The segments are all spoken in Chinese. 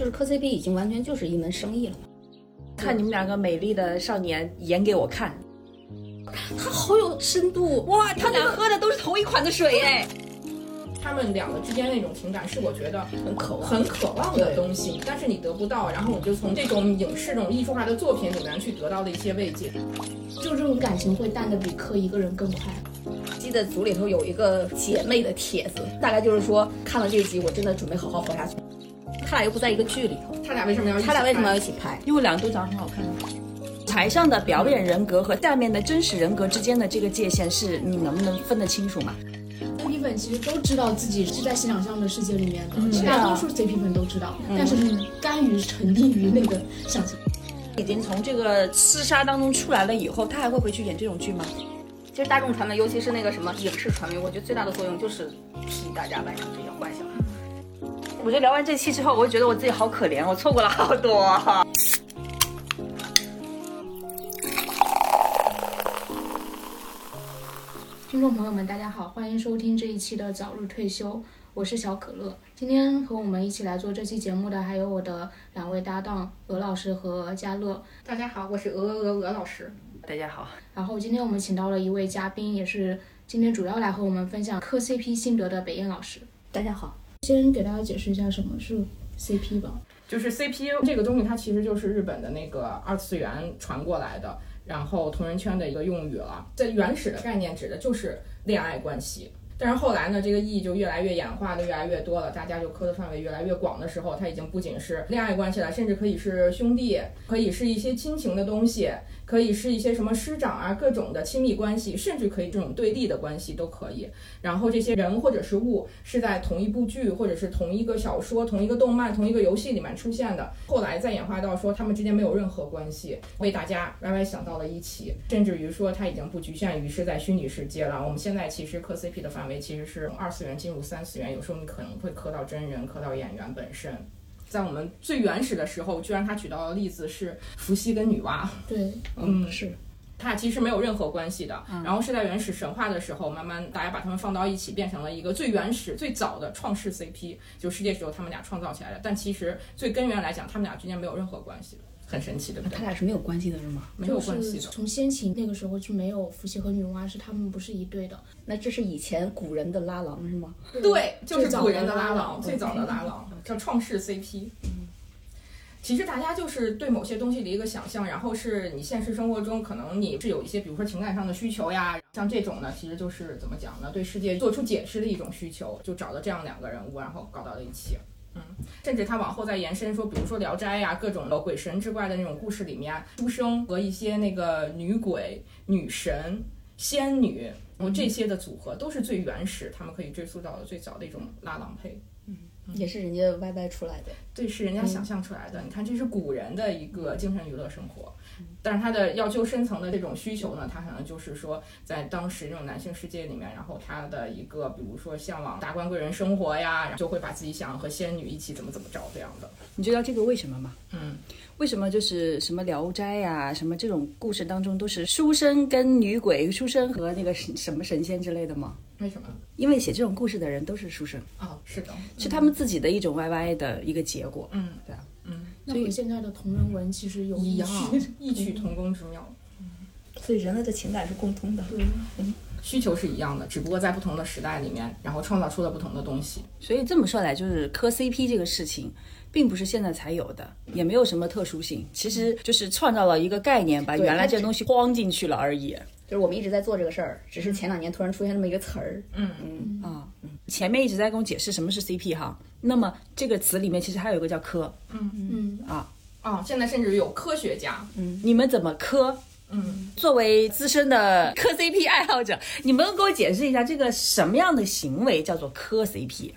就是磕 CP 已经完全就是一门生意了。看你们两个美丽的少年演给我看，他好有深度哇！他俩喝的都是同一款的水哎。他们两个之间那种情感是我觉得很渴望、很渴望的东西，但是你得不到，然后我就从这种影视、这种艺术化的作品里面去得到的一些慰藉，就这种感情会淡的比磕一个人更快。记得组里头有一个姐妹的帖子，大概就是说看了这集，我真的准备好好活下去。他俩又不在一个剧里头，他俩为什么要？他俩为什么要一起拍？因为两个都长得很好看。台上的表演人格和下面的真实人格之间的这个界限，是你能不能分得清楚吗？粉其实都知道自己是在欣赏上的世界里面的，大多数 CP 粉都知道，但是甘于沉溺于那个想象。已经从这个厮杀当中出来了以后，他还会回去演这种剧吗？其实大众传媒，尤其是那个什么影视传媒，我觉得最大的作用就是替大家完成这些幻想。我觉得聊完这期之后，我就觉得我自己好可怜，我错过了好多。听众朋友们，大家好，欢迎收听这一期的早日退休，我是小可乐。今天和我们一起来做这期节目的还有我的两位搭档鹅老师和嘉乐。大家好，我是鹅鹅鹅老师。大家好。然后今天我们请到了一位嘉宾，也是今天主要来和我们分享磕 CP 心得的北燕老师。大家好。先给大家解释一下什么是 CP 吧。就是 CP 这个东西，它其实就是日本的那个二次元传过来的。然后同人圈的一个用语了，在原始的概念指的就是恋爱关系，但是后来呢，这个意义就越来越演化的越来越多了，大家就磕的范围越来越广的时候，它已经不仅是恋爱关系了，甚至可以是兄弟，可以是一些亲情的东西。可以是一些什么师长啊，各种的亲密关系，甚至可以这种对立的关系都可以。然后这些人或者是物是在同一部剧或者是同一个小说、同一个动漫、同一个游戏里面出现的。后来再演化到说他们之间没有任何关系，为大家 YY 想到了一起，甚至于说它已经不局限于是在虚拟世界了。我们现在其实磕 CP 的范围其实是二次元进入三次元，有时候你可能会磕到真人，磕到演员本身。在我们最原始的时候，居然他举到的例子是伏羲跟女娲。对，嗯，是，他俩其实没有任何关系的。然后是在原始神话的时候，慢慢大家把他们放到一起，变成了一个最原始、最早的创世 CP，就世界是由他们俩创造起来的。但其实最根源来讲，他们俩之间没有任何关系的。很神奇的，他俩是没有关系的，是吗？没有关系的。从先秦那个时候就没有伏羲和女娲，是他们不是一对的。那这是以前古人的拉郎是吗？对，就是古人的拉郎，最早的拉郎叫创世 CP。嗯，其实大家就是对某些东西的一个想象，然后是你现实生活中可能你是有一些，比如说情感上的需求呀，像这种呢，其实就是怎么讲呢？对世界做出解释的一种需求，就找了这样两个人物，然后搞到了一起。嗯，甚至他往后再延伸说，比如说《聊斋》呀，各种的鬼神之怪的那种故事里面，书生和一些那个女鬼、女神、仙女，然后这些的组合都是最原始，他们可以追溯到最早的一种拉郎配。嗯，也是人家 YY 出来的，对，是人家想象出来的。你看，这是古人的一个精神娱乐生活。但是他的要求深层的这种需求呢，他可能就是说，在当时这种男性世界里面，然后他的一个，比如说向往达官贵人生活呀，就会把自己想和仙女一起怎么怎么着这样的。你知道这个为什么吗？嗯，为什么就是什么聊斋呀，什么这种故事当中都是书生跟女鬼，书生和那个什么神仙之类的吗？为什么？因为写这种故事的人都是书生哦，是的，是他们自己的一种 YY 的一个结果。嗯，对啊。嗯，那和现在的同人文其实有异样，异曲同工之妙。嗯，所以人类的情感是共通的，对，嗯，需求是一样的，只不过在不同的时代里面，然后创造出了不同的东西。所以这么说来，就是磕 CP 这个事情，并不是现在才有的，也没有什么特殊性，其实就是创造了一个概念，把原来这东西框进去了而已。就是我们一直在做这个事儿，只是前两年突然出现这么一个词儿。嗯。嗯。啊，前面一直在跟我解释什么是 CP 哈。那么这个词里面其实还有一个叫磕。嗯嗯啊啊，现在甚至有科学家。嗯，你们怎么磕？嗯，作为资深的磕 CP 爱好者，你们给我解释一下这个什么样的行为叫做磕 CP？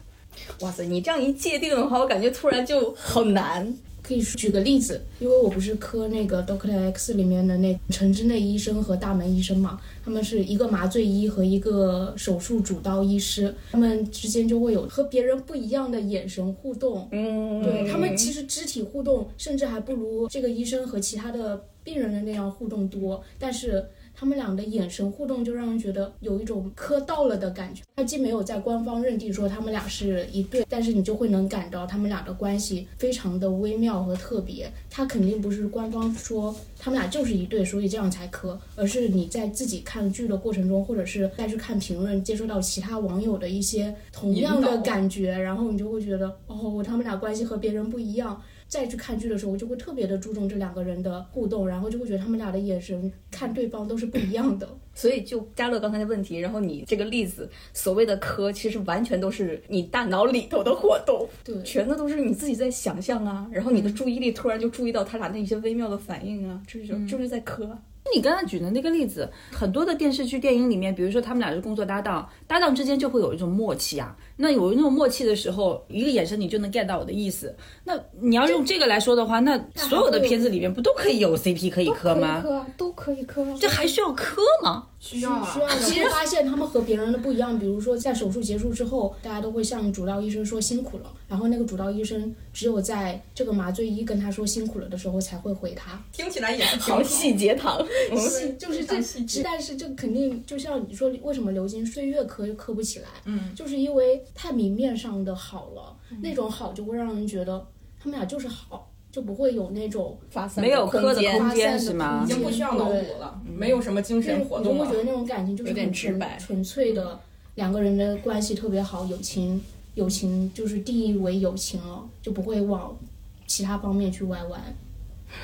哇塞，你这样一界定的话，我感觉突然就好难。可以举个例子，因为我不是磕那个 Doctor X 里面的那城之内医生和大门医生嘛，他们是一个麻醉医和一个手术主刀医师，他们之间就会有和别人不一样的眼神互动。嗯，对他们其实肢体互动甚至还不如这个医生和其他的病人的那样互动多，但是他们俩的眼神互动就让人觉得有一种磕到了的感觉。他既没有在官方认定说他们俩是一对，但是你就会能感到他们俩的关系非常的微妙和特别。他肯定不是官方说他们俩就是一对，所以这样才磕，而是你在自己看剧的过程中，或者是再去看评论，接收到其他网友的一些同样的感觉，然后你就会觉得哦，他们俩关系和别人不一样。再去看剧的时候，我就会特别的注重这两个人的互动，然后就会觉得他们俩的眼神看对方都是不一样的。所以就加乐刚才的问题，然后你这个例子所谓的磕，其实完全都是你大脑里头的活动，对，全都都是你自己在想象啊，然后你的注意力突然就注意到他俩那些微妙的反应啊，这就就是在磕。你刚才举的那个例子，很多的电视剧、电影里面，比如说他们俩是工作搭档，搭档之间就会有一种默契啊。那有那种默契的时候，一个眼神你就能 get 到我的意思。那你要用这个来说的话，那所有的片子里面不都可以有 CP 可以磕吗？磕都可以磕，这还需要磕吗？需要啊。需要。其实发现他们和别人的不一样，比如说在手术结束之后，大家都会向主刀医生说辛苦了，然后那个主刀医生只有在这个麻醉医跟他说辛苦了的时候才会回他。听起来也是好细节糖，细就是这，但是这肯定就像你说，为什么流金岁月磕就磕不起来？嗯，就是因为太明面上的好了，那种好就会让人觉得他们俩就是好，就不会有那种发散没有磕的间空间是吗已？经不需要脑补了，没有什么精神活动了你就会觉。得那种感情就是有点很纯直白纯粹的两个人的关系特别好，友情友情就是定义为友情了，就不会往其他方面去歪弯。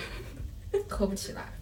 磕不起来。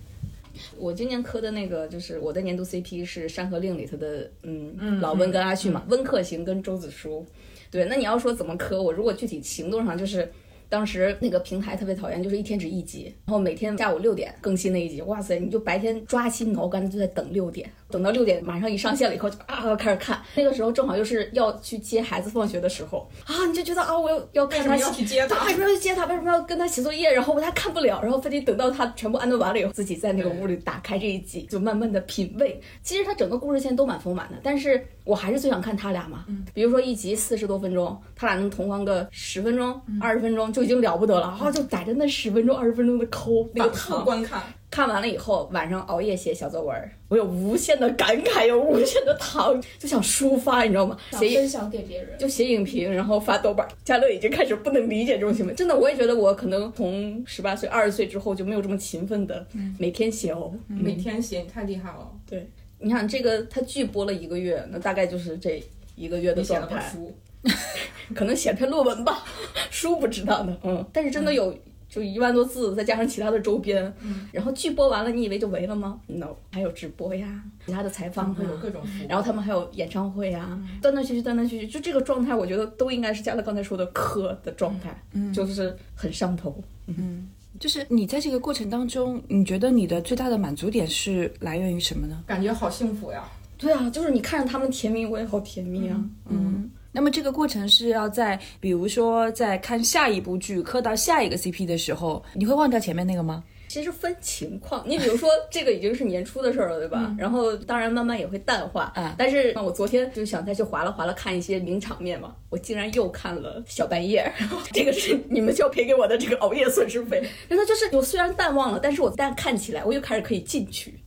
我今年磕的那个就是我的年度 CP 是《山河令》里头的，嗯，嗯老温跟阿旭嘛，温客行跟周子舒。对，那你要说怎么磕，我如果具体行动上就是。当时那个平台特别讨厌，就是一天只一集，然后每天下午六点更新那一集，哇塞，你就白天抓心挠肝的就在等六点，等到六点马上一上线了以后就啊开始看，那个时候正好又是要去接孩子放学的时候啊，你就觉得啊我要要为什么看他要去接他？为什么要去接他？为什么要跟他写作业？然后我还看不了，然后非得等到他全部安顿完了以后，自己在那个屋里打开这一集，就慢慢的品味。其实他整个故事线都蛮丰满的，但是我还是最想看他俩嘛。比如说一集四十多分钟，他俩能同框个十分钟、二十分钟就已经了不得了，然后就逮着那十分钟、二十分钟的抠那个糖。观看，看完了以后，晚上熬夜写小作文儿，我有无限的感慨，有无限的糖，就想抒发，你知道吗？写想分享给别人，就写影评，然后发豆瓣儿。嘉乐已经开始不能理解这种行为，真的，我也觉得我可能从十八岁、二十岁之后就没有这么勤奋的每天写哦。每天写，你太厉害了。对，你看这个，他剧播了一个月，那大概就是这一个月的状态，可能写篇论文吧，书不知道呢。嗯，但是真的有。就一万多字，再加上其他的周边，然后剧播完了，你以为就没了吗？No，还有直播呀，其他的采访会有啊，各种。然后他们还有演唱会呀，断断续续，断断续续，就这个状态，我觉得都应该是加了刚才说的磕的状态，就是很上头。嗯就是你在这个过程当中，你觉得你的最大的满足点是来源于什么呢？感觉好幸福呀！对啊，就是你看着他们甜蜜，我也好甜蜜啊。嗯，那么这个过程是要在，比如说在看下一部剧磕到下一个 CP 的时候，你会忘掉前面那个吗？其实分情况，你比如说这个已经是年初的事儿了，对吧？然后当然慢慢也会淡化。嗯但是我昨天就想再去划拉划拉看一些名场面嘛，我竟然又看了小半夜，这个是你们需要赔给我的这个熬夜损失费。真的就是我虽然淡忘了，但是我但看起来我又开始可以进去，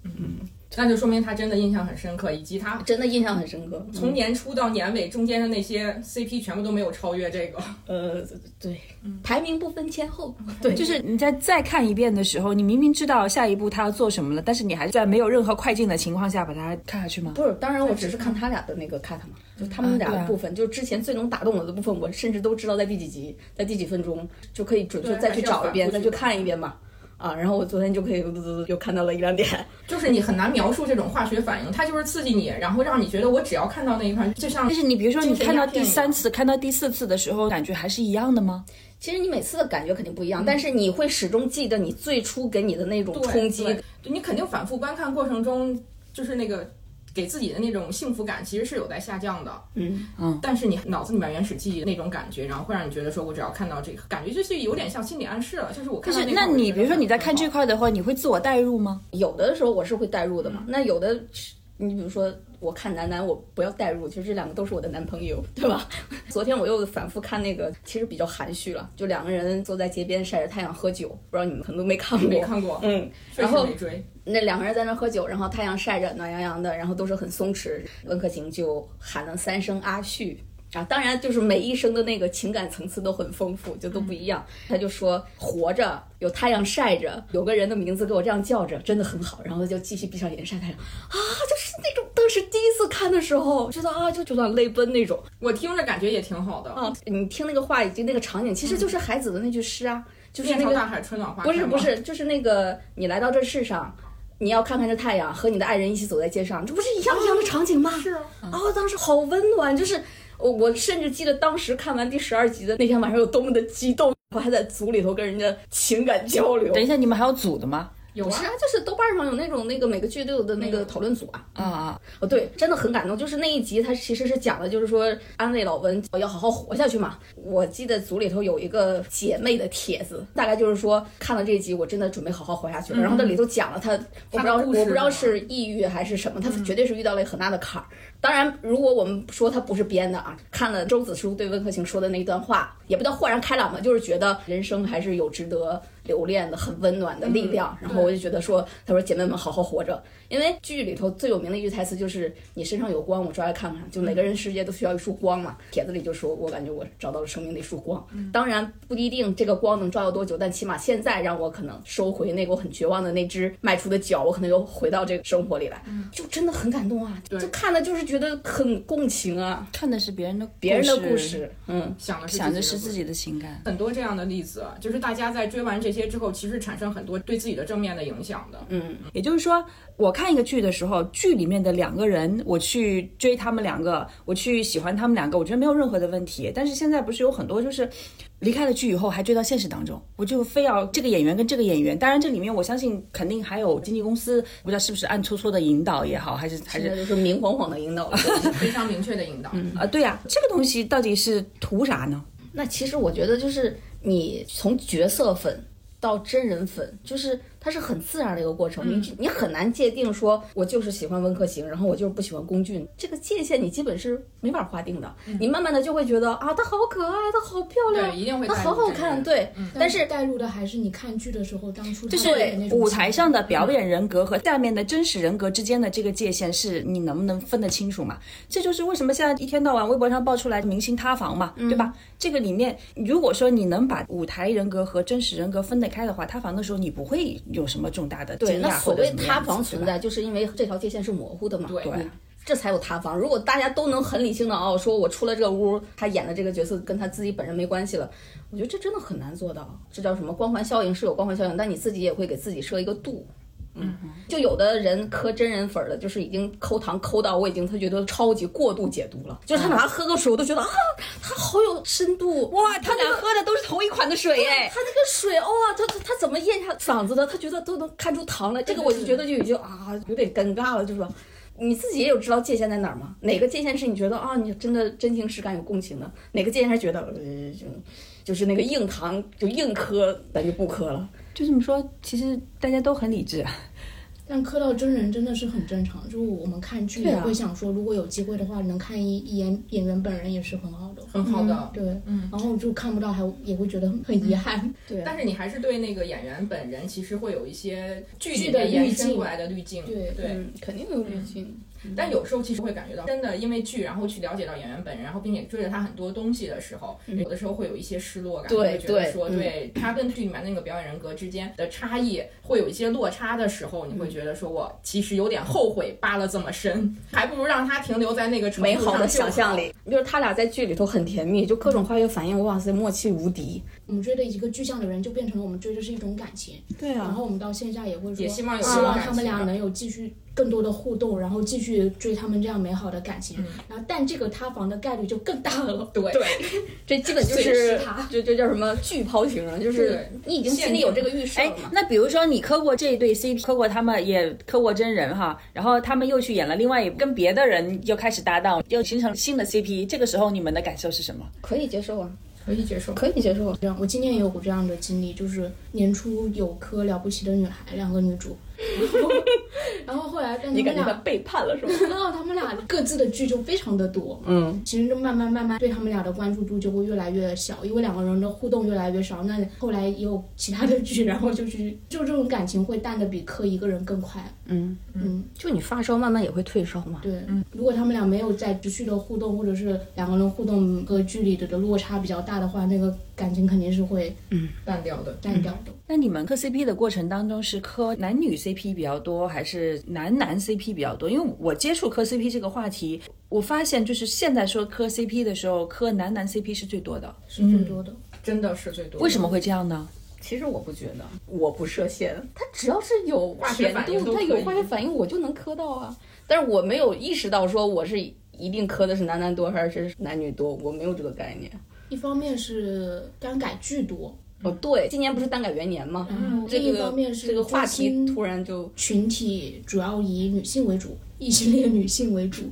那就说明他真的印象很深刻，以及他真的印象很深刻。从年初到年尾中间的那些 CP 全部都没有超越这个。呃，对，排名不分前后，对，就是你在再看一遍的时候，你明明知道下一步他要做什么了，但是你还是在没有任何快进的情况下把它看下去吗？不是，当然我只是看他俩的那个 cut 嘛，就他们俩的部分，就是之前最能打动我的部分，我甚至都知道在第几集，在第几分钟，就可以准确再去找一遍，再去看一遍嘛。啊，然后我昨天就可以又看到了一两点，就是你很难描述这种化学反应，它就是刺激你，然后让你觉得我只要看到那一块，就像但是你比如说你看到第三次、看到第四次的时候，感觉还是一样的吗？其实你每次的感觉肯定不一样，但是你会始终记得你最初给你的那种冲击。对对你肯定反复观看过程中，就是那个给自己的那种幸福感，其实是有在下降的。嗯嗯，但是你脑子里面原始记忆那种感觉，然后会让你觉得说，我只要看到这个，感觉就是有点像心理暗示了，就是我看但是到那你比如说你在看这块，块的话，你会自我代入吗？有的时候我是会代入的嘛，那有的你比如说我看男男我不要代入，其实这两个都是我的男朋友，对吧？昨天我又反复看那个，其实比较含蓄了，就两个人坐在街边晒着太阳喝酒，不知道你们可能都没看过，没看过，嗯，然后没追。那两个人在那喝酒，然后太阳晒着，暖洋洋的，然后都是很松弛。温客行就喊了三声阿旭啊，当然就是每一声的那个情感层次都很丰富，就都不一样。他就说活着有太阳晒着，有个人的名字给我这样叫着，真的很好。然后就继续闭上眼晒太阳啊，就是那种当时第一次看的时候，觉得啊，就就想泪奔那种我听着感觉也挺好的。啊。你听那个话以及那个场景，其实就是海子的那句诗啊，就是那个大海，春暖花开不是不，是，就是那个你来到这世上，你要看看这太阳，和你的爱人一起走在街上，这不是一样一样的场景吗？是啊，哦，当时好温暖，就是我我甚至记得当时看完第十二集的那天晚上有多么的激动，我还在组里头跟人家情感交流。等一下，你们还有组的吗？有啊是，啊，就是豆瓣上有那种那个每个剧都有的那个讨论组啊。啊啊，哦，对，真的很感动。就是那一集，它其实是讲的，就是说安慰老温要好好活下去嘛。我记得组里头有一个姐妹的帖子，大概就是说看了这一集，我真的准备好好活下去了。然后那里头讲了她，我不知道我不知道是抑郁还是什么，她绝对是遇到了很大的坎儿。当然，如果我们说他不是编的啊，看了周子舒对温客行说的那一段话，也不叫豁然开朗吧，就是觉得人生还是有值得留恋的、很温暖的力量。然后我就觉得说，他说姐妹们好好活着，因为剧里头最有名的一句台词就是“你身上有光，我抓来看看”，就每个人世界都需要一束光嘛。帖子里就说，我感觉我找到了生命的一束光。当然不一定这个光能抓到多久，但起码现在让我可能收回那个我很绝望的那只迈出的脚，我可能又回到这个生活里来，就真的很感动啊！就看的就是觉得很共情啊，看的是别人的别人的故，事，嗯。想的是想的是自己的情感。很多这样的例子，就是大家在追完这些之后，其实产生很多对自己的正面的影响的。嗯，也就是说，我看一个剧的时候，剧里面的两个人，我去追他们两个，我去喜欢他们两个，我觉得没有任何的问题。但是现在不是有很多就是离开了剧以后还追到现实当中，我就非要这个演员跟这个演员。当然，这里面我相信肯定还有经纪公司，不知道是不是暗搓搓的引导也好，还是还是现在就是明晃晃的引导了。非常明确的引导。啊、对呀、这个东西到底是图啥呢？那其实我觉得就是你从角色粉到真人粉，就是它是很自然的一个过程。你你很难界定说，我就是喜欢温客行，然后我就是不喜欢龚俊，这个界限你基本是没法划定的。你慢慢的就会觉得啊，她好可爱，她好漂亮，对一定会她带入好好看，对。但是带入的还是你看剧的时候当初就是舞台上的表演人格和下面的真实人格之间的这个界限，是你能不能分得清楚嘛？这就是为什么现在一天到晚微博上爆出来明星塌房嘛，对吧？这个里面，如果说你能把舞台人格和真实人格分得开的话，塌房的时候你不会有什么重大的对，那所谓塌房存在，就是因为这条界限是模糊的嘛。对对这才有塌房。如果大家都能很理性的哦，说我出了这个屋，他演的这个角色跟他自己本人没关系了，我觉得这真的很难做到。这叫什么光环效应？是有光环效应，但你自己也会给自己设一个度。嗯，就有的人磕真人粉儿的，就是已经抠糖抠到我已经他觉得超级过度解读了，就是他哪怕喝个水，我都觉得啊，他好有深度哇，他俩喝的都是同一款的水哎，他那个水哦啊，他他他怎么咽下嗓子的？他觉得都能看出糖来，这个我就觉得就已经啊有点尴尬了，就说。你自己也有知道界限在哪儿吗？哪个界限是你觉得啊，你真的真情实感有共情的？哪个界限是觉得呃就就是那个硬糖就硬磕，咱就不磕了？就这么说，其实大家都很理智。但磕到真人真的是很正常，就是我们看剧也会想说，如果有机会的话，能看一一眼演员本人也是很好的。很好的。对，然后就看不到还也会觉得很很遗憾。对但是你还是对那个演员本人其实会有一些剧里的滤镜伸过来的滤镜，对对。嗯，肯定有滤镜。但有时候其实会感觉到，真的因为剧，然后去了解到演员本人，然后并且追着他很多东西的时候，有的时候会有一些失落感，对会觉得对说，嗯对他跟剧里面那个表演人格之间的差异会有一些落差的时候，你嗯会觉得说我其实有点后悔扒了这么深，还不如让他停留在那个美好的。想象里，就是他俩在剧里头很甜蜜，就各种化学反应，哇塞，默契无敌。我们追的一个具象的人，就变成了我们追的是一种感情。对啊然后我们到线下也会说，也希望有希望他们俩能有继续更多的互动，然后继续追他们这样美好的感嗯情。然后，但这个塌房的概率就更大了。对 对，这基本就是时他这这叫什么巨抛型啊？就是你已经心里有这个预设哎了嘛。，那比如说你磕过这一对 CP，磕过他们，也磕过真人哈，然后他们又去演了另外一跟别的人又开始搭档，又形成新的 CP，这个时候你们的感受是什么？可以接受啊，可以接受。可以接受。这样，我今年也有过这样的经历，就是年初有颗了不起的女孩两个女主，然后后后来但他你们俩，感觉他背叛了是吗？然 后他们俩各自的剧就非常的多，嗯，其实就慢慢慢慢对他们俩的关注度就会越来越小，因为两个人的互动越来越少。那后来也有其他的剧，然后就是就这种感情会淡的比磕一个人更快。嗯嗯，就你发烧慢慢也会退烧嘛。对，如果他们俩没有在持续的互动，或者是两个人互动和剧里的的落差比较大的话，那个感情肯定是会嗯淡掉的。淡掉的。那你们磕 CP 的过程当中是磕男女 CP 比较多，还是男男 CP 比较多？因为我接触磕 CP 这个话题，我发现就是现在说磕 CP 的时候，磕男男 CP 是最多的。是最多的。真的是最多的。为什么会这样呢？其实我不觉得，我不设限，它只要是有化学甜度，它反应都可以有化学反应，我就能磕到啊。但是我没有意识到说我是一定磕的是男男多还是男女多，我没有这个概念。一方面是耽改剧多，哦，对，今年不是耽改元年吗？嗯，这个另一方面是这个话题突然就群体主要以女性为主，异性恋女性为主，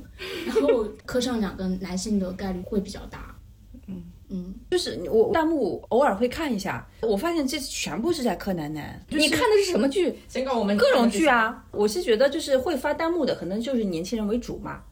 然后磕上两个男性的概率会比较大。嗯嗯，就是我弹幕偶尔会看一下，我发现这全部是在磕男男。就是你看的是什么剧？先告诉我们各种剧，啊，我是觉得就是会发弹幕的，可能就是年轻人为主嘛。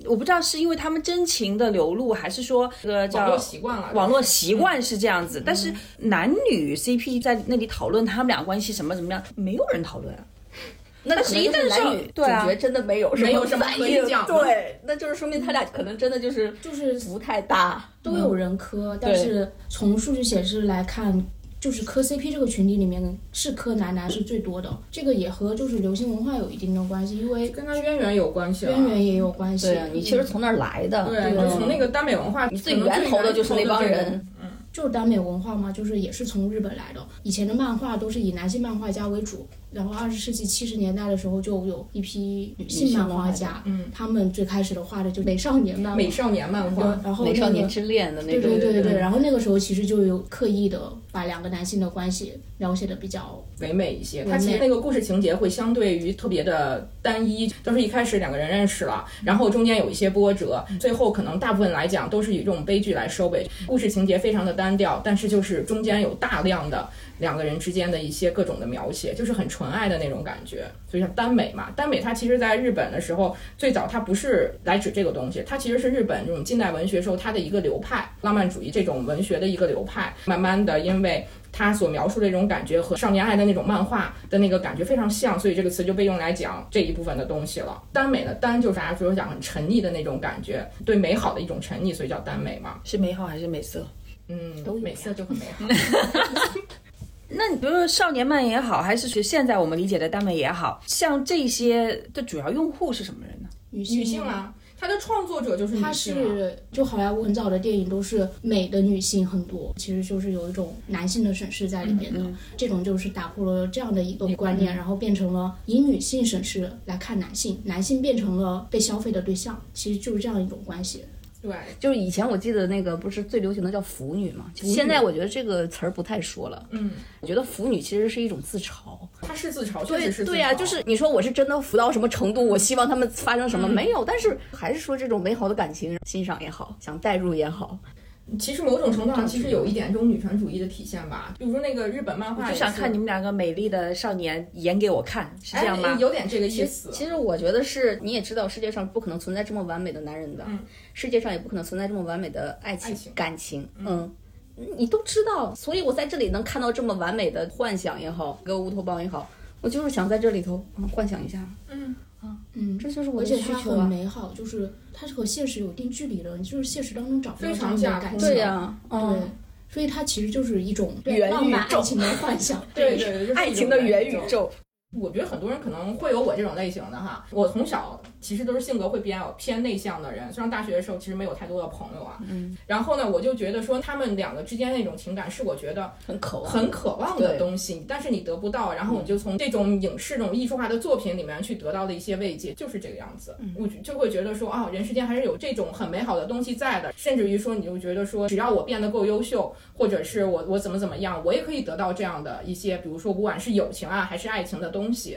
嗯，我不知道是因为他们真情的流露，还是说这个叫网络习惯了，网络习惯是这样子。但是男女 CP 在那里讨论他们俩关系什么怎么样，没有人讨论啊。那可能就是男女主对啊角真的没有没有 什么什反应，可以讲对，那就是说明他俩可能真的就是就是不太搭。都有人磕，但是从数据显示来看。就是磕 CP 这个群体里面是磕男男是最多的，这个也和就是流行文化有一定的关系，因为跟他渊源有关系啊。渊源也有关系。对啊，你其实从那儿来的，对，就从那个耽美文化，最源头的就是那帮人。就是耽美文化嘛，就是也是从日本来的。以前的漫画都是以男性漫画家为主，然后二十世纪七十年代的时候就有一批女性漫画家，嗯，他们最开始的画的就美少年漫画，美少年漫画，然后、美少年之恋的那对种，对对对对，然后那个时候其实就有刻意的把两个男性的关系描写的比较唯美一些。它其实那个故事情节会相对于特别的单一，都是一开始两个人认识了，然后中间有一些波折，最后可能大部分来讲都是以这种悲剧来收尾。故事情节非常的单调，但是就是中间有大量的两个人之间的一些各种的描写，就是很纯爱的那种感觉。所以像耽美嘛，耽美它其实在日本的时候，最早它不是来指这个东西，它其实是日本这种近代文学时候它的一个流派，浪漫主义这种文学的一个流派。慢慢的，因为它所描述的这种感觉和少年爱的那种漫画的那个感觉非常像，所以这个词就被用来讲这一部分的东西了。耽美的耽就是大家说讲很沉溺的那种感觉，对美好的一种沉溺，所以叫耽美嘛。是美好还是美色？嗯，都美色就很美好。那你比如说少年漫也好，还是学现在我们理解的耽美也好，像这些的主要用户是什么人呢？女性女性啊，它的创作者就是女性啊。是就好莱坞很早的电影都是美的女性很多，其实就是有一种男性的审视在里面的。这种就是打破了这样的一个观念，然后变成了以女性审视来看男性，男性变成了被消费的对象，其实就是这样一种关系。对，就是以前我记得那个不是最流行的叫腐女嘛，现在我觉得这个词儿不太说了。嗯，我觉得腐女其实是一种自嘲。她是自嘲，确对实是自对呀、嘲就是你说我是真的腐到什么程度，我希望他们发生什么、没有，但是还是说这种美好的感情，欣赏也好，想代入也好，其实某种程度上，其实有一点这种女权主义的体现吧。比如说那个日本漫画，就想看你们两个美丽的少年演给我看，是这样吗？哎？有点这个意思。其实我觉得是，你也知道，世界上不可能存在这么完美的男人的，嗯世界上也不可能存在这么完美的爱情、爱情感情，嗯。你都知道，所以我在这里能看到这么完美的幻想也好，一个乌托邦也好，我就是想在这里头嗯幻想一下，嗯，嗯，这就是我而且它很的需求啊。美好，就是它是和现实有一定距离的，你就是现实当中找不到非常这样的空感情。对呀、对嗯，，所以它其实就是一种元浪漫宇宙爱情的幻想。对 对对，爱情的元宇宇。宙，我觉得很多人可能会有我这种类型的哈。我从小其实都是性格会比较偏内向的人，上大学的时候其实没有太多的朋友啊。嗯，然后呢，我就觉得说他们两个之间那种情感是我觉得很渴望，很渴望的东西，但是你得不到，然后你就从这种影视、这种艺术化的作品里面去得到的一些慰藉，就是这个样子。我就会觉得说啊，人世间还是有这种很美好的东西在的，甚至于说，你就觉得说，只要我变得够优秀，或者是我我怎么怎么样，我也可以得到这样的一些，比如说不管是友情啊还是爱情的东西。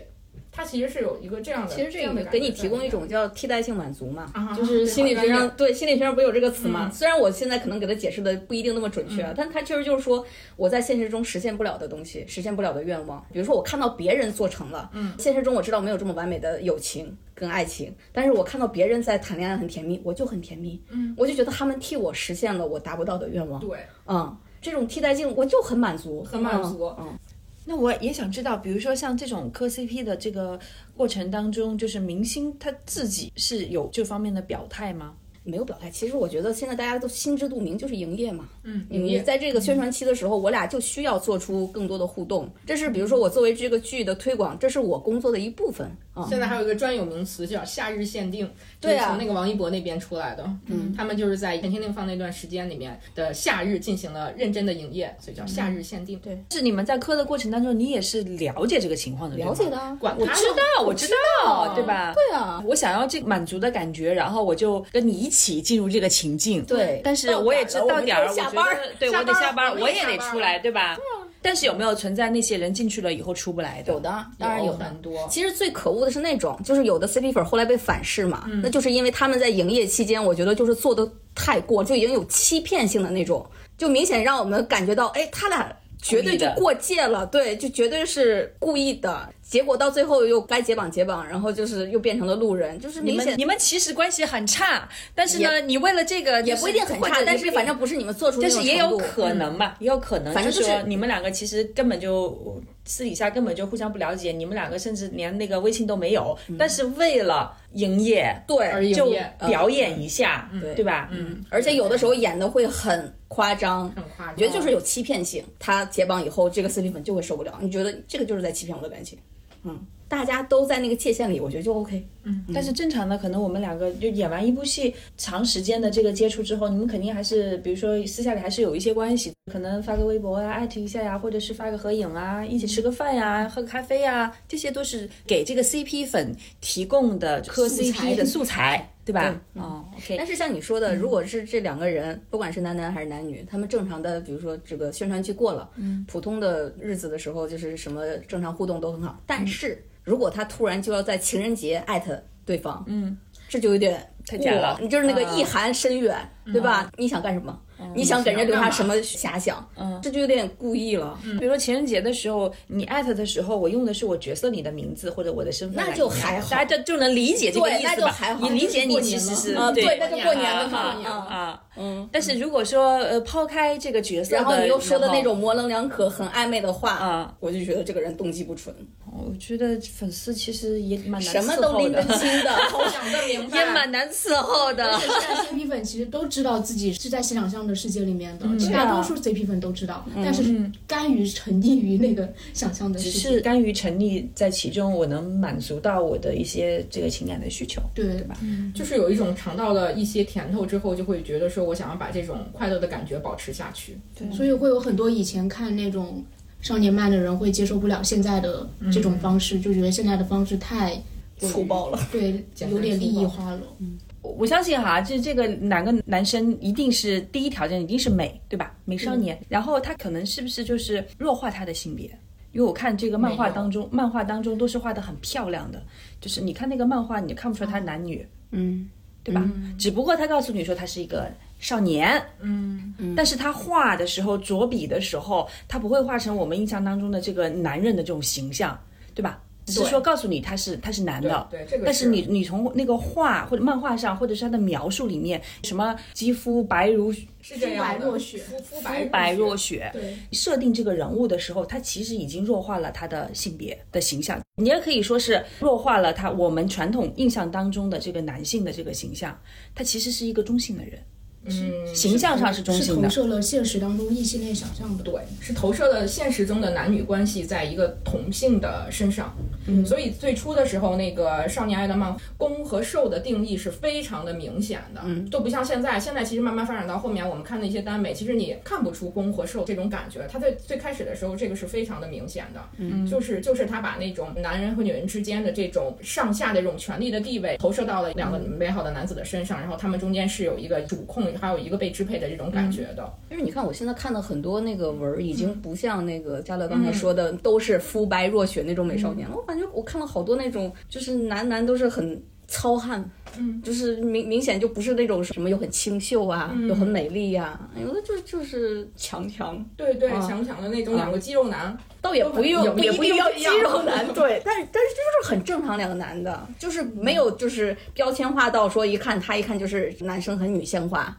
它其实是有一个这样的，其实这个样的给你提供一种叫替代性满足嘛，啊就是心理学上对心理学上不是有这个词吗？嗯虽然我现在可能给它解释的不一定那么准确，但它其实就是说我在现实中实现不了的东西，实现不了的愿望。比如说我看到别人做成了，嗯，现实中我知道没有这么完美的友情跟爱情，但是我看到别人在谈恋爱很甜蜜，我就很甜蜜，嗯，我就觉得他们替我实现了我达不到的愿望，对，嗯，这种替代性我就很满足，很满足嗯嗯那我也想知道，比如说像这种磕 CP 的这个过程当中，就是明星他自己是有这方面的表态吗？没有表态。其实我觉得现在大家都心知肚明，就是营业嘛。嗯，营业在这个宣传期的时候，我俩就需要做出更多的互动。这是比如说我作为这个剧的推广，这是我工作的一部分啊。现在还有一个专有名词叫夏日限定，对啊从那个王一博那边出来的。嗯，他们就是在陈情令放那段时间里面的夏日进行了认真的营业，所以叫夏日限定。对，是你们在磕的过程当中，你也是了解这个情况的，了解的，啊，管他我知道，我知道，对吧？对啊，我想要这满足的感觉，然后我就跟你一起进入这个情境。对但是我也知道点儿，到点儿了我觉得对我得下班，下班了我也得出来，对吧？但是有没有存在那些人进去了以后出不来的？有的，当然有。很多。其实最可恶的是那种，就是有的 CP 粉后来被反噬嘛，那就是因为他们在营业期间，我觉得就是做的太过，就已经有欺骗性的那种，就明显让我们感觉到，哎，他俩绝对就过界了，对，就绝对是故意的。结果到最后又该解绑解绑，然后就是又变成了路人，就是你明显们你们其实关系很差，但是呢，你为了这个也不一定很差，但是反正不是你们做出那种但是也有可能吧，也有可能，反正就是说你们两个其实根本就私底下根本就互相不了解，你们两个甚至连那个微信都没有，但是为了营业，对就表演一下，对吧？嗯，而且有的时候演的会很夸张，很夸张。觉得就是有欺骗性。他解绑以后，这个 CP 粉就会受不了，你觉得这个就是在欺骗我的感情。嗯，大家都在那个界限里，我觉得就 OK。但是正常的，可能我们两个就演完一部戏，长时间的这个接触之后，你们肯定还是，比如说私下里还是有一些关系，可能发个微博啊，艾特一下呀，或者是发个合影啊，一起吃个饭呀，喝个咖啡呀，这些都是给这个 CP 粉提供的磕 CP 的素材，对吧？对？哦，OK，但是像你说的，如果是这两个人，不管是男男还是男女，他们正常的，比如说这个宣传期过了，嗯，普通的日子的时候，就是什么正常互动都很好。但是如果他突然就要在情人节艾特对方，嗯，这就有点太假了。你就是那个啊意涵深远，对吧？你想干什么？你想给人家留下什么遐想？嗯，这就有点故意了。比如说情人节的时候，你艾特的时候，我用的是我角色里的名字或者我的身份那，就还好。大家就就能理解这个对那意思吧？就还好你理解你其实是对啊对那就过年了啊嘛。啊嗯。啊嗯。但是如果说呃抛开这个角色，然后你又说的那种模棱两可、很暧昧的话，啊，我就觉得这个人动机不纯，我觉得粉丝其实也蛮难什么伺候的都拎得，清的。好想得明白，也蛮难伺候的现在 CP 粉其实都知道自己是在想象的世界里面的，大多数 CP 粉都知道，但是甘于沉溺于那个想象的只世界。是甘于沉溺在其中，我能满足到我的一些这个情感的需求，对对吧？就是有一种尝到了一些甜头之后，就会觉得说我想要把这种快乐的感觉保持下去。所以会有很多以前看那种少年漫的人会接受不了现在的这种方式，就觉得现在的方式太粗暴了，对，有点利益化了。嗯我相信哈，这这个哪个男生一定是第一条件一定是美，对吧？美少年，然后他可能是不是就是弱化他的性别？因为我看这个漫画当中，漫画当中都是画的很漂亮的，就是你看那个漫画，你就看不出来他男女，嗯，对吧？只不过他告诉你说他是一个少年，嗯，但是他画的时候着笔的时候，他不会画成我们印象当中的这个男人的这种形象，对吧？只是说告诉你他是他是男的，对对这个但是是。你你从那个画或者漫画上，或者是他的描述里面，什么肌肤白如是这样白若雪。肤肤白白若雪。雪，对，设定这个人物的时候，他其实已经弱化了他的性别的形象，你也可以说是弱化了他我们传统印象当中的这个男性的这个形象，他其实是一个中性的人，嗯，形象上是中是投性的。射了现实当中异性恋想象的。对，是投射了现实中的男女关系在一个同性的身上。嗯，所以最初的时候，那个少年爱的漫攻和受的定义是非常的明显的，嗯，都不像现在。现在其实慢慢发展到后面，我们看的一些耽美，其实你看不出攻和受这种感觉。他在最开始的时候，这个是非常的明显的，嗯，就是就是他把那种男人和女人之间的这种上下的这种权力的地位投射到了两个美好的男子的身上，然后他们中间是有一个主控，还有一个被支配的这种感觉的。因为你看我现在看的很多那个文儿，已经不像那个嘉乐刚才说的，都是肤白若雪那种美少年了。我感觉我看了好多那种，就是男男都是很糙汉，嗯，就是明明显就不是那种什么又很清秀啊，嗯。又很美丽呀、有的就就是强强，对对，啊强强的那种两个肌肉男，倒也不用不一也也不定要肌肉男，对，但是但是这就是很正常两个男的，就是没有就是标签化到说一看他一看就是男生很女性化，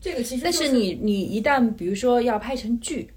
这个其实但就是你你一旦比如说要拍成剧，嗯，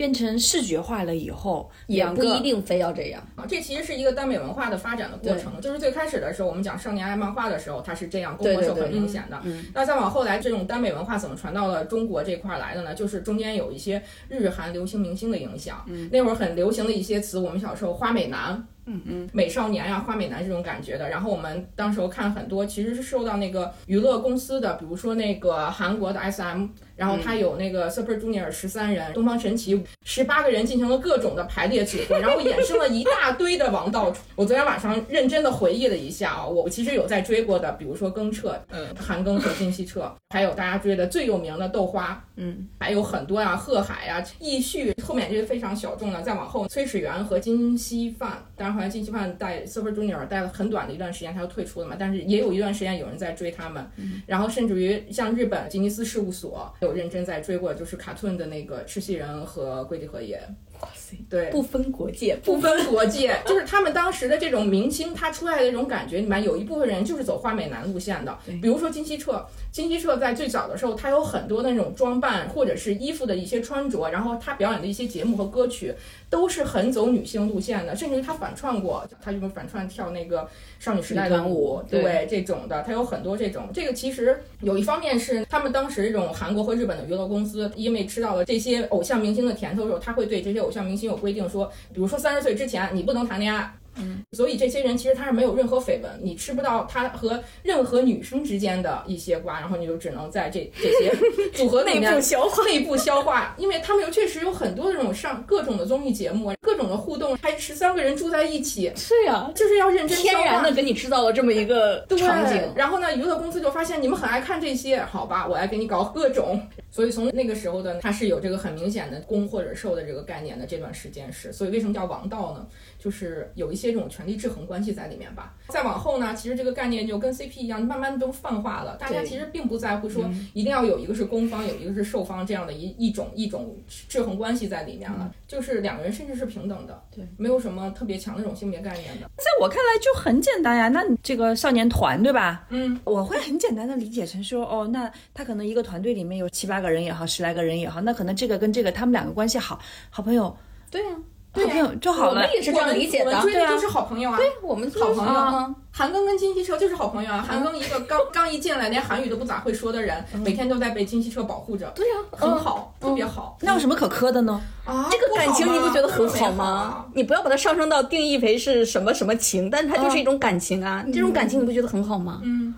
变成视觉化了以后，也不一定非要这样。啊，这其实是一个耽美文化的发展的过程。就是最开始的时候，我们讲少年爱漫画的时候，它是这样，规模是很明显的。嗯那再往后来，这种耽美文化怎么传到了中国这块儿来的呢？就是中间有一些日韩流行明星的影响。嗯，那会儿很流行的一些词，我们小时候花美男。嗯嗯，美少年呀、花美男这种感觉的。然后我们当时候看很多，其实是受到那个娱乐公司的，比如说那个韩国的 SM，然后它有那个 Super Junior 十三人、东方神起十八个人进行了各种的排列组合，然后衍生了一大堆的王道。我昨天晚上认真的回忆了一下啊，我其实有在追过的，比如说庚彻、嗯，韩庚和金希澈，还有大家追的最有名的豆花，嗯，还有很多呀、贺海呀、易旭，后面这个非常小众的，再往后崔始源和金希范，当然后来金希范带 Super Junior 带了很短的一段时间，他就退出了嘛，但是也有一段时间有人在追他们，然后甚至于像日本吉尼斯事务所有认真在追过，就是卡顿的那个赤西仁和龟梨和也，哇塞，对，不分国界，不分国界，就是他们当时的这种明星，他出来的这种感觉里面有一部分人就是走花美男路线的，比如说金希澈。金希澈在最早的时候，他有很多那种装扮或者是衣服的一些穿着，然后他表演的一些节目和歌曲都是很走女性路线的，甚至于他反串过，他就是反串跳那个少女时代的舞对对这种的，他有很多这种。这个其实有一方面是他们当时这种韩国和日本的娱乐公司，因为吃到了这些偶像明星的甜头之后，他会对这些偶像明星有规定说，比如说三十岁之前你不能谈恋爱。嗯，所以这些人其实他是没有任何绯闻，你吃不到他和任何女生之间的一些瓜，然后你就只能在这这些 组合内部消化内部消化，因为他们又确实有很多这种上各种的综艺节目，各种的互动，还十三个人住在一起，是呀，就是要认真天然的给你制造了这么一个场景。然后呢，娱乐公司就发现你们很爱看这些，好吧，我来给你搞各种。所以从那个时候的，它是有这个很明显的攻或者受的这个概念的。这段时间是，所以为什么叫王道呢？就是有一些这种权力制衡关系在里面吧。再往后呢，其实这个概念就跟 CP 一样，慢慢都泛化了。大家其实并不在乎说一定要有一个是攻方，有一个是受方这样的一一种一种制衡关系在里面了。就是两个人甚至是平等的，对，没有什么特别强的这种性别概念的。在我看来就很简单呀。那你这个少年团对吧？嗯，我会很简单的理解成说，哦，那他可能一个团队里面有七八个人也好，十来个人也好，那可能这个跟这个他们两个关系好，好朋友，对呀、好朋友就好了我们。也是这样理解的我们。追对就是好朋友啊。对我们好朋友啊，韩庚跟金希澈就是好朋友啊。韩庚一个刚刚一进来连韩语都不咋会说的人，每天都在被金希澈保护着，对呀、很好，特别好。那有什么可磕的呢？啊，这个感情你不觉得很好好吗？？你不要把它上升到定义为是什么什么情，但它就是一种感情啊。这种感情你不觉得很好吗？嗯，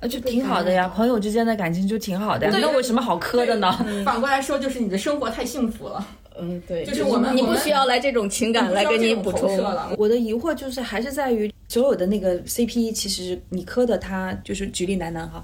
呃，就挺好的呀，朋友之间的感情就挺好的呀。对那有什么好磕的呢？反过来说，就是你的生活太幸福了，嗯，对，就是我们你不需要来这种情感来给你补充。我的疑惑就是还是在于所有的那个 CP，其实你磕的他就是举例男男哈，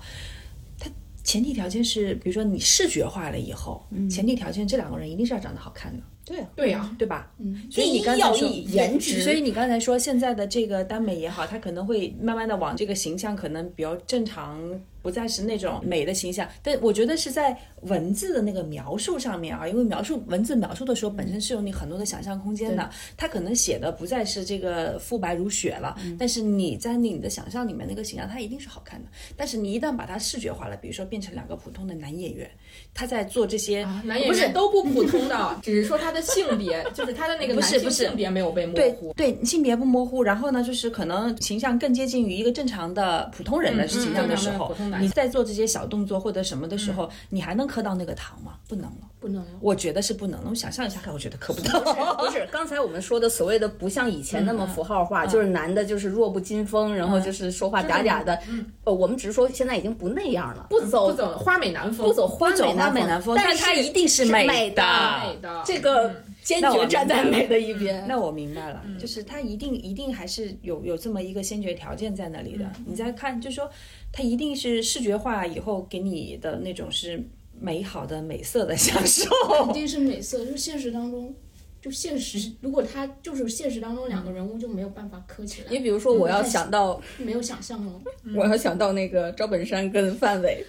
他前提条件是，比如说你视觉化了以后，前提条件这两个人一定是要长得好看的，对啊，对呀，对吧？嗯，所以你刚才说颜值，所以你刚才说现在的这个耽美也好，它可能会慢慢的往这个形象可能比较正常，不再是那种美的形象。但我觉得是在文字的那个描述上面啊，因为描述文字描述的时候本身是有你很多的想象空间的，他可能写的不再是这个肤白如雪了，但是你在你的想象里面那个形象它一定是好看的。但是你一旦把它视觉化了，比如说变成两个普通的男演员，他在做这些。男演员都不普通的，只是说他的性别，就是他的那个男性不是不是性别没有被模糊。对，性别不模糊，然后呢，就是可能形象更接近于一个正常的普通人的嗯形象的时候，你在做这些小动作或者什么的时候，你还能磕到那个糖吗？不能了，不能了。我觉得是不能了。我想象一下看，我觉得磕不到。不是刚才我们说的所谓的不像以前那么符号化，就是男的就是弱不禁风，然后就是说话嗲嗲的。呃，我们只是说现在已经不那样了，不走不走花美男风，不走花不走花美男男风但是它一定是是美的美的这个坚决站在美的一边。那我明白了，就是他一定一定还是有有这么一个先决条件在那里的。你再看，就是说他一定是视觉化以后给你的那种是美好的美色的享受。一定是美色，就是现实当中就现实，如果他就是现实当中两个人物就没有办法磕起来，你比如说，我要想到，没有想象哦。我要想到那个赵本山跟范伟，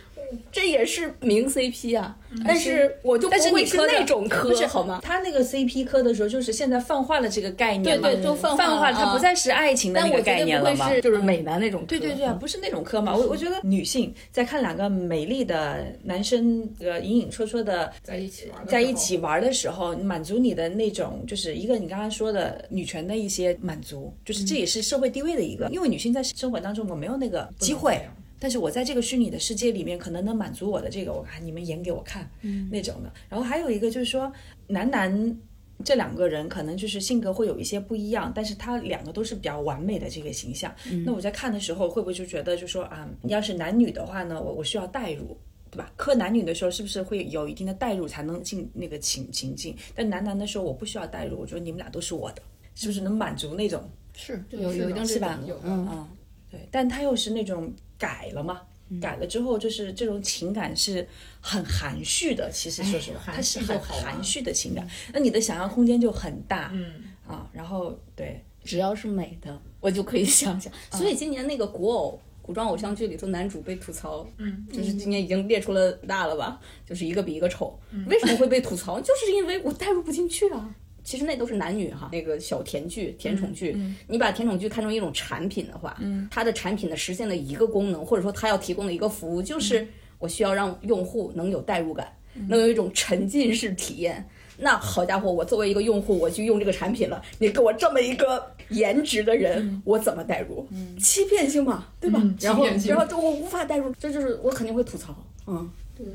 这也是名 CP 啊，但是我就不但是会是你磕的那种磕好吗？他那个 CP 磕的时候，就是现在泛化了这个概念嘛，对对都泛化泛化了，它啊不再是爱情的那个概念了嘛。就是美男那种磕。对对对啊，不是那种磕嘛。我我觉得女性在看两个美丽的男生呃隐隐绰绰的在一起玩，在一起。玩的时候，满足你的那种就是一个你刚刚说的女权的一些满足，就是这也是社会地位的一个。因为女性在生活当中我没有那个机会，但是我在这个虚拟的世界里面可能能满足我的这个，我看你们演给我看，嗯那种的。然后还有一个就是说，男男这两个人可能就是性格会有一些不一样，但是他两个都是比较完美的这个形象。那我在看的时候，会不会就觉得就说啊，要是男女的话呢，我我需要代入。对吧？磕男女的时候，是不是会有一定的代入才能进那个情情境？但男男的时候，我不需要代入，我觉得你们俩都是我的，是不是能满足那种？是有有一定是吧有嗯，嗯，对，但他又是那种改了嘛，嗯改了之后就是这种情感是很含蓄的。其实说实话，哎它是很含蓄的情感，那你的想象空间就很大。嗯，啊，然后对，只要是美的，我就可以想象。所以今年那个古偶。古装偶像剧里头，男主被吐槽，嗯，就是今年已经列出了大了吧，就是一个比一个丑。为什么会被吐槽？就是因为我代入不进去啊。其实那都是男女哈，那个小甜剧、甜宠剧，你把甜宠剧看成一种产品的话，它的产品的实现的一个功能，或者说它要提供的一个服务，就是我需要让用户能有代入感，能有一种沉浸式体验。那好家伙，我作为一个用户，我去用这个产品了，你给我这么一个颜值的人，我怎么代入？欺骗性嘛，对吧？嗯然后然后就我无法代入，这就是我肯定会吐槽，嗯，对，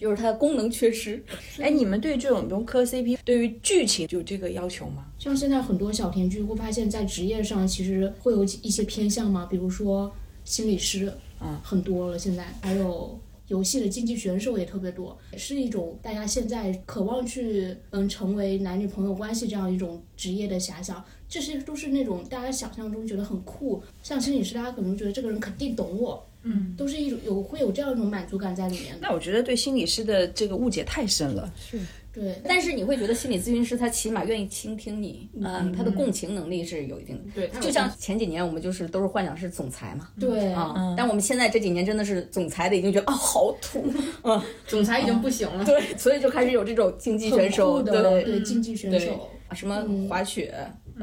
就是它的功能缺失。哎，你们对这种比如磕 CP，对于剧情有这个要求吗？像现在很多小甜剧会发现，在职业上其实会有一些偏向吗，比如说心理师，嗯，很多了现在，还有游戏的竞技选手也特别多，是一种大家现在渴望去嗯成为男女朋友关系这样一种职业的遐想，这些都是那种大家想象中觉得很酷，像心理师大家可能觉得这个人肯定懂我，嗯，都是一种有会有这样一种满足感在里面的，那我觉得对心理师的这个误解太深了。是对，但是你会觉得心理咨询师他起码愿意倾听你，嗯，他的共情能力是有一定的。对，就像前几年我们就是都是幻想是总裁嘛，对，啊、但我们现在这几年真的是总裁的已经觉得啊好土，嗯，总裁已经不行了。对，所以就开始有这种竞技选手，对对竞技选手。什么滑雪、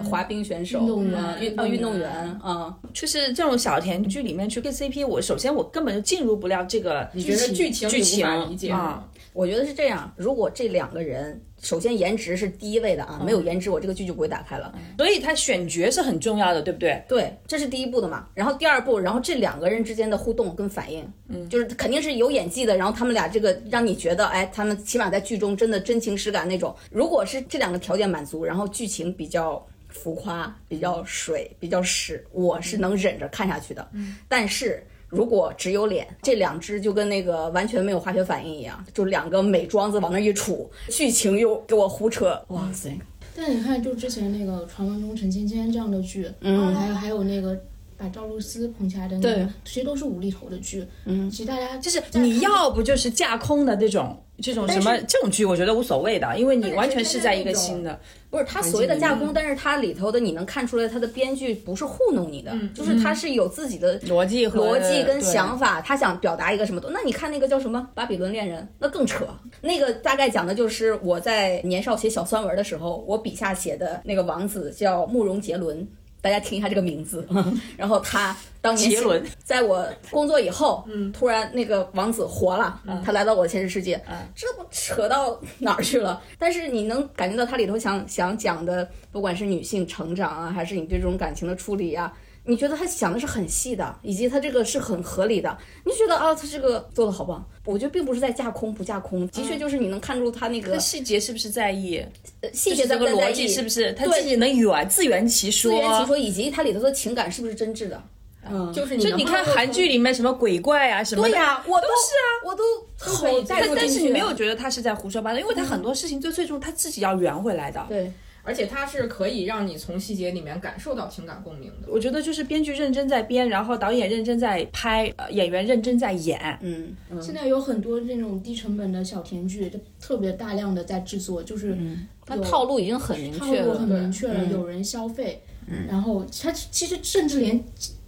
滑冰选手、运动员啊运啊运动员啊，就是这种小甜剧里面去跟 CP，我首先我根本就进入不了这个你觉得剧情剧情啊？我觉得是这样。如果这两个人，首先颜值是第一位的啊，没有颜值我这个剧就不会打开了。所以他选角是很重要的，对不对？对，这是第一步的嘛。然后第二步，然后这两个人之间的互动跟反应，嗯，就是肯定是有演技的。然后他们俩这个让你觉得，哎，他们起码在剧中真的真情实感那种。如果是这两个条件满足，然后剧情比较浮夸、比较水、比较屎，我是能忍着看下去的。嗯，但是。如果只有脸，这两只就跟那个完全没有化学反应一样，就两个美妆子往那一杵，剧情又给我胡扯，哇塞！但你看，就之前那个《传闻中陈芊芊》这样的剧，嗯还有还有那个把赵露思捧起来的那个对，这些都是无厘头的剧。嗯其实大家就是你要不就是架空的这种这种什么这种剧，我觉得无所谓的，因为你完全是在一个新的。不是他所谓的架空，但是他里头的你能看出来，他的编剧不是糊弄你的，就是他是有自己的逻辑和逻辑跟想法，他想表达一个什么东。那你看那个叫什么《巴比伦恋人》，那更扯。那个大概讲的就是我在年少写小酸文的时候，我笔下写的那个王子叫慕容杰伦。大家听一下这个名字，然后他当年杰伦。在我工作以后，嗯，突然那个王子活了，他来到我的现实世界，这不扯到哪儿去了？但是你能感觉到它里头想想讲的，不管是女性成长啊，还是你对这种感情的处理啊，你觉得他想的是很细的，以及他这个是很合理的，你觉得啊，他这个做的好棒。我觉得并不是在架空不架空，的确就是你能看出他那个那细节是不是在意？呃细节在这个逻不在意辑是不是他自己能圆自圆其说？自圆其说，以及它里头的情感是不是真挚的？嗯，就是你能就你看韩剧里面什么鬼怪啊什么的，对呀、我都是啊，我都好可以带带入进去但但是你没有觉得他是在胡说八道，因为他很多事情最最终他自己要圆回来的。对。而且它是可以让你从细节里面感受到情感共鸣的。我觉得就是编剧认真在编，然后导演认真在拍，呃演员认真在演。嗯，现在有很多那种低成本的小甜剧，就特别大量的在制作，就是它有套路已经很明套确了路很。明确了，嗯有人消费，嗯然后它其实甚至连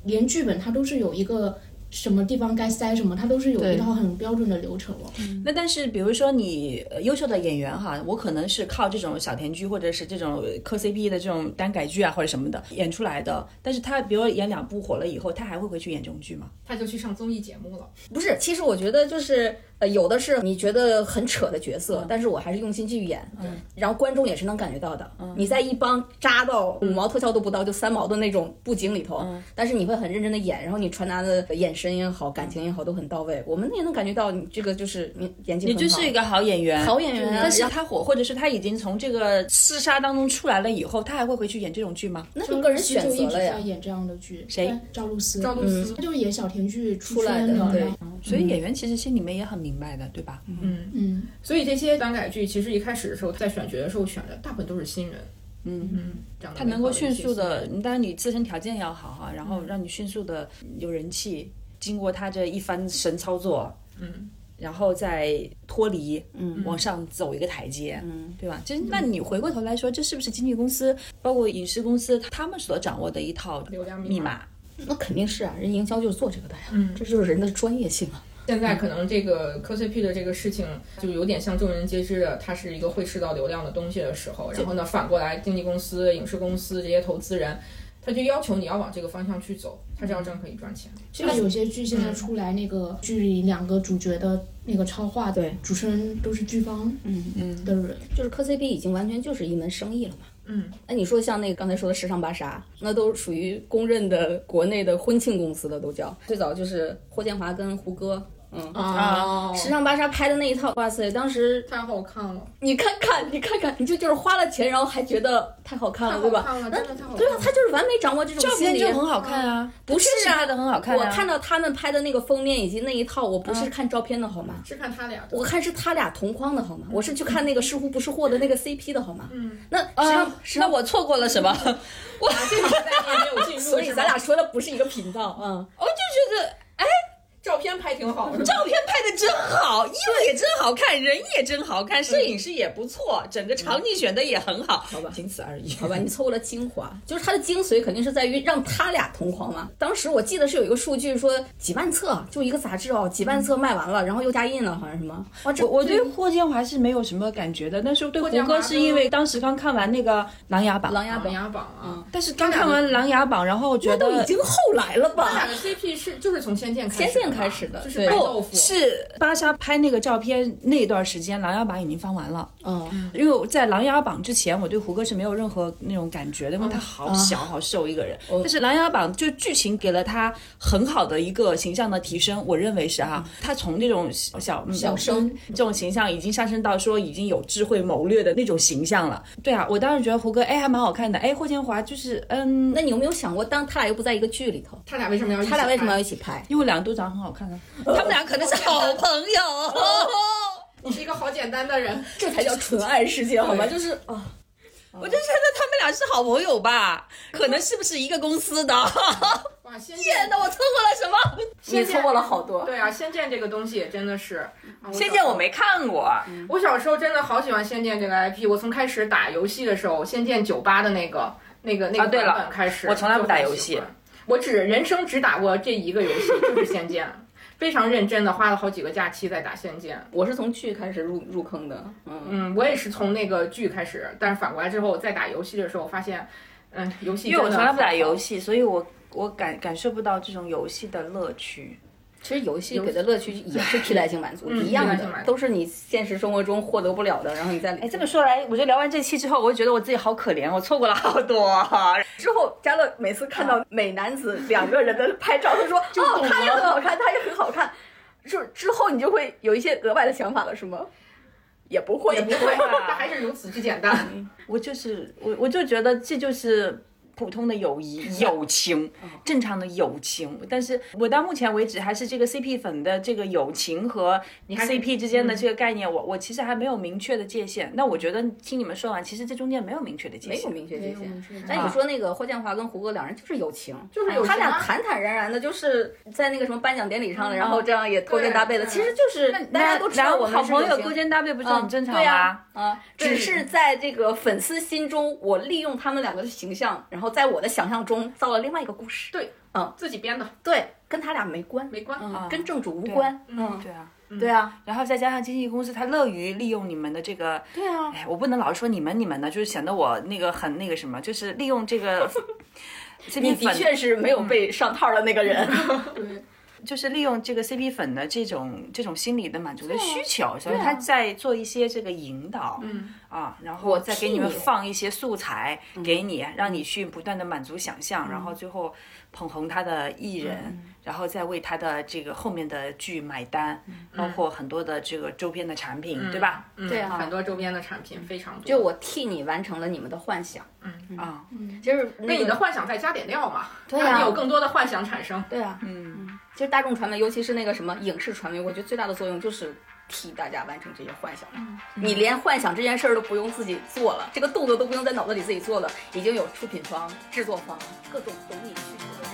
连剧本它都是有一个什么地方该塞什么，它都是有一套很标准的流程了。那但是比如说你呃优秀的演员哈，我可能是靠这种小甜剧或者是这种磕 CP 的这种单改剧啊或者什么的演出来的，但是他比如说演两部火了以后，他还会回去演这种剧吗？他就去上综艺节目了。不是，其实我觉得就是呃，有的是你觉得很扯的角嗯色，但是我还是用心去演，然后观众也是能感觉到的。你在一帮扎到五毛特效都不到就三毛的那种布景里头，嗯但是你会很认真的演，然后你传达的眼神也好，感情也好都很到位，我们也能感觉到你这个就是你演技你很好。就是一个好演员，好演员啊但是他火，或者是他已经从这个厮杀当中出来了以后，他还会回去演这种剧吗？那就个人选择了呀。演这样的剧，谁赵露思，赵露思他就演小甜剧出出来的对所以演员其实心里面也很明白的，对吧？嗯，嗯，所以这些单改剧其实一开始的时候在选角的时候选的大部分都是新人。嗯嗯，他能够迅速的，当然你自身条件要好哈，然后让你迅速的有人气，经过他这一番神操作，嗯，然后再脱离，嗯，往上走一个台阶，嗯，对吧？就是那你回过头来说，这是不是经纪公司，包括影视公司，他们所掌握的一套流量密码？那肯定是啊，人营销就是做这个的呀，嗯这就是人的专业性啊。现在可能这个磕 CP 的这个事情就有点像众人皆知的，它是一个会吃到流量的东西的时候，然后呢，反过来经纪公司、影视公司这些投资人，他就要求你要往这个方向去走，他这样真可以赚钱。现在有些剧现在出来，那个剧里两个主角的那个超话，对主持人都是剧方嗯嗯的人，就是磕 CP 已经完全就是一门生意了嘛。嗯，那你说像那个刚才说的时尚芭莎，那都属于公认的国内的婚庆公司的都叫。最早就是霍建华跟胡歌，嗯，啊时尚芭莎拍的那一套，哇塞，当时太好看了，你看看，你看看，你就就是花了钱，然后还觉得太好看了，对吧？好看了，真的太好看了。对啊，他就是完美掌握这种照心理。片就很好看啊，不是拍的很好看、啊。我看到他们拍的那个封面以及那一套，我不是看照片的好吗？是看他俩的。我看是他俩同框的好吗？我是去看那个是福不是货的那个 CP 的好吗？嗯，那实际啊上，那我错过了什么？我 所以咱俩说的不是一个频道啊。我就觉得照片拍挺好的，照片拍的真好，衣服也真好看，人也真好看，摄影师也不错，整个场景选的也很好，好吧仅此而已。好吧，你错过了精华，就是它的精髓肯定是在于让他俩同框嘛。当时我记得是有一个数据说几万册，就一个杂志哦，几万册卖完了，然后又加印了，好像什么。我我对霍建华是没有什么感觉的，但是对胡建华歌是因为当时刚看完那个《琅琊榜》，琅琅琊榜琊榜啊。但是刚看完《琅琊榜》，然后觉得都已经后来了吧？他俩的 CP 是就是从《仙剑》开始开始的就是对白豆腐。是芭莎拍那个照片那段时间，《琅琊榜》已经翻完了。嗯，因为在《琅琊榜》之前，我对胡歌是没有任何那种感觉的，因为他好小好瘦一个人。但是《琅琊榜》就剧情给了他很好的一个形象的提升，我认为是哈，他从那种小小小生这种形象已经上升到说已经有智慧谋略的那种形象了。对啊，我当时觉得胡歌哎还蛮好看的，哎霍建华就是嗯，那你有没有想过，当他俩又不在一个剧里头，他俩为什么要一起他俩为什么要一起拍？因为两个都长很好看的，他们俩可能是好朋友。你是一个好简单的人，这才叫纯爱世界，好吗？就是啊，我就觉得他们俩是好朋友吧，可能是不是一个公司的？天 剑。哪，我错过了什么？你错过了好多。对啊，《仙剑》这个东西真的是，啊仙剑我没。看过，我小时候真的好喜欢《仙剑》这个 IP，我从开始打游戏的时候，《仙剑九八》的那个、那个、那个版本开始，我从来不打游戏我只人生只打过这一个游戏，就是《仙剑》，非常认真的花了好几个假期在打《仙剑》。我是从剧开始入入坑的，嗯，嗯，我也是从那个剧开始，但是反过来之后，在打游戏的时候发现，嗯，游戏因为我从来不打游戏，所以我我感感受不到这种游戏的乐趣。其实游戏给的乐趣也是替代性满足，嗯一样的都是你现实生活中获得不了的，然后你在里。哎，这么说来，我觉得聊完这期之后，我就觉得我自己好可怜，我错过了好多。之后，嘉乐每次看到美男子两个人的拍照，他说：“哦，他也很好看，他也很好看。”就之后你就会有一些额外的想法了，是吗？也不会，也不会，他 还是如此之简单。我就是我，我就觉得这就是普通的友谊、友情，正常的友情。但是我到目前为止，还是这个 CP 粉的这个友情和还是 CP 之间的这个概念，我我其实还没有明确的界限。那我觉得听你们说完，其实这中间没有明确的界限没有。明确界限那。你说那个霍建华跟胡歌两人就是友情，就是友情啊他俩坦坦然然的，就是在那个什么颁奖典礼上，然后这样也勾肩搭背的，其实就是大家都知道我们好朋友勾肩搭背不是啊很正常对吗？呀啊，只是在这个粉丝心中，我利用他们两个的形象，然后在我的想象中造了另外一个故事。对，嗯，自己编的对，跟他俩没关，没关。嗯，跟正主无关。嗯，对啊。对啊，然后再加上经纪公司，他乐于利用你们的这个，对啊，哎，我不能老是说你们你们的，就是显得我那个很那个什么，就是利用这个 这你的确是没有被上套的那个人。对，就是利用这个 CP 粉的这种这种心理的满足的需求，所以他在做一些这个引导，嗯啊，然后再给你们放一些素材给你，让你去不断的满足想象，然后最后捧红他的艺人，然后再为他的这个后面的剧买单，包括很多的这个周边的产品，对吧？嗯对啊很多周边的产品非常多。就我替你完成了你们的幻想，嗯啊，就是那为你的幻想再加点料嘛，对啊让你有更多的幻想产生。对啊，嗯，其实大众传媒，尤其是那个什么影视传媒，我觉得最大的作用就是替大家完成这些幻想。你连幻想这件事儿都不用自己做了，这个动作都不用在脑子里自己做了，已经有出品方、制作方各种懂你需求的